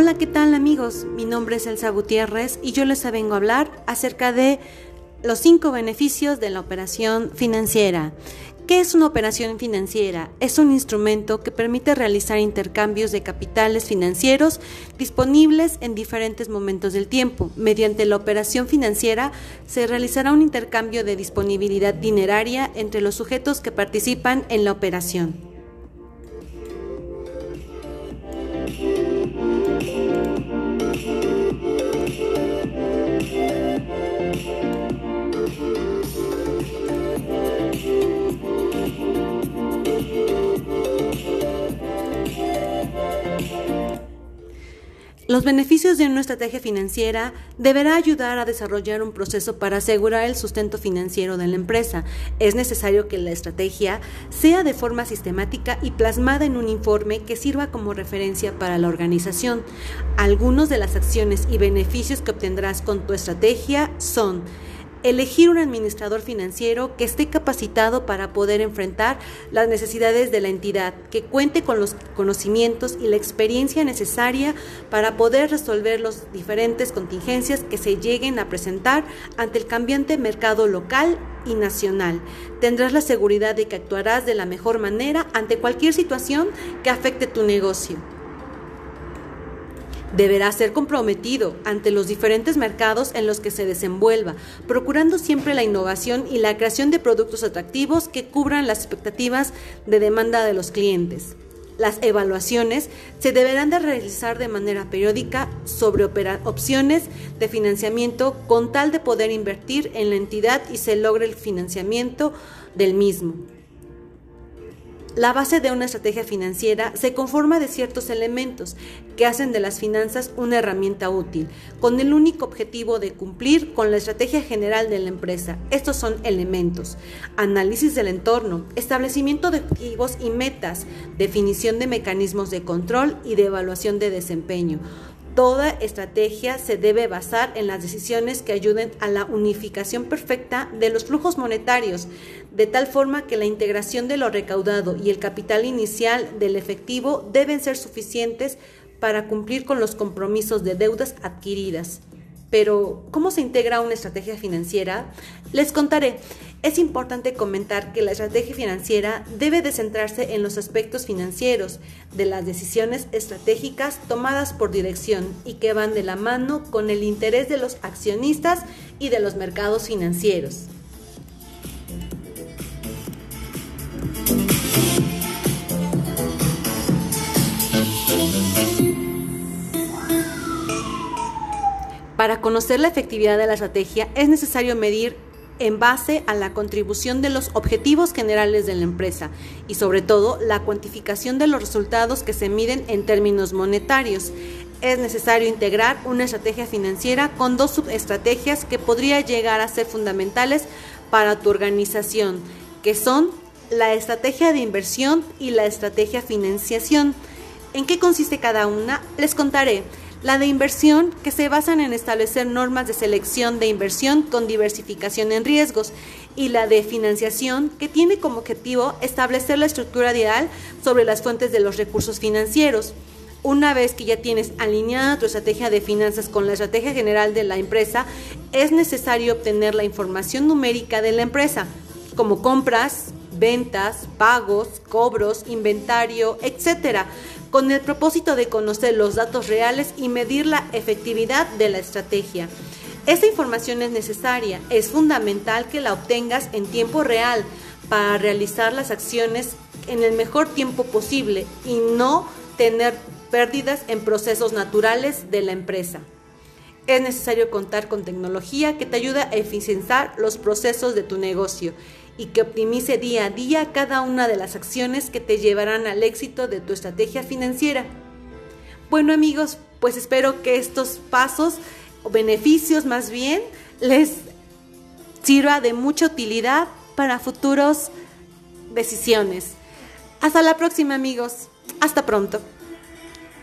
Hola, ¿qué tal amigos? Mi nombre es Elsa Gutiérrez y yo les vengo a hablar acerca de los cinco beneficios de la operación financiera. ¿Qué es una operación financiera? Es un instrumento que permite realizar intercambios de capitales financieros disponibles en diferentes momentos del tiempo. Mediante la operación financiera se realizará un intercambio de disponibilidad dineraria entre los sujetos que participan en la operación. Los beneficios de una estrategia financiera deberá ayudar a desarrollar un proceso para asegurar el sustento financiero de la empresa. Es necesario que la estrategia sea de forma sistemática y plasmada en un informe que sirva como referencia para la organización. Algunos de las acciones y beneficios que obtendrás con tu estrategia son Elegir un administrador financiero que esté capacitado para poder enfrentar las necesidades de la entidad, que cuente con los conocimientos y la experiencia necesaria para poder resolver las diferentes contingencias que se lleguen a presentar ante el cambiante mercado local y nacional. Tendrás la seguridad de que actuarás de la mejor manera ante cualquier situación que afecte tu negocio deberá ser comprometido ante los diferentes mercados en los que se desenvuelva, procurando siempre la innovación y la creación de productos atractivos que cubran las expectativas de demanda de los clientes. Las evaluaciones se deberán de realizar de manera periódica sobre opciones de financiamiento con tal de poder invertir en la entidad y se logre el financiamiento del mismo. La base de una estrategia financiera se conforma de ciertos elementos que hacen de las finanzas una herramienta útil, con el único objetivo de cumplir con la estrategia general de la empresa. Estos son elementos. Análisis del entorno, establecimiento de objetivos y metas, definición de mecanismos de control y de evaluación de desempeño Toda estrategia se debe basar en las decisiones que ayuden a la unificación perfecta de los flujos monetarios, de tal forma que la integración de lo recaudado y el capital inicial del efectivo deben ser suficientes para cumplir con los compromisos de deudas adquiridas. Pero, ¿cómo se integra una estrategia financiera? Les contaré. Es importante comentar que la estrategia financiera debe de centrarse en los aspectos financieros de las decisiones estratégicas tomadas por dirección y que van de la mano con el interés de los accionistas y de los mercados financieros. Para conocer la efectividad de la estrategia es necesario medir en base a la contribución de los objetivos generales de la empresa y sobre todo la cuantificación de los resultados que se miden en términos monetarios. Es necesario integrar una estrategia financiera con dos subestrategias que podría llegar a ser fundamentales para tu organización, que son la estrategia de inversión y la estrategia financiación. ¿En qué consiste cada una? Les contaré. La de inversión, que se basan en establecer normas de selección de inversión con diversificación en riesgos, y la de financiación, que tiene como objetivo establecer la estructura ideal sobre las fuentes de los recursos financieros. Una vez que ya tienes alineada tu estrategia de finanzas con la estrategia general de la empresa, es necesario obtener la información numérica de la empresa, como compras, ventas, pagos, cobros, inventario, etcétera, con el propósito de conocer los datos reales y medir la efectividad de la estrategia. Esta información es necesaria, es fundamental que la obtengas en tiempo real para realizar las acciones en el mejor tiempo posible y no tener pérdidas en procesos naturales de la empresa. Es necesario contar con tecnología que te ayude a eficientar los procesos de tu negocio y que optimice día a día cada una de las acciones que te llevarán al éxito de tu estrategia financiera. Bueno amigos, pues espero que estos pasos o beneficios más bien les sirva de mucha utilidad para futuras decisiones. Hasta la próxima amigos. Hasta pronto.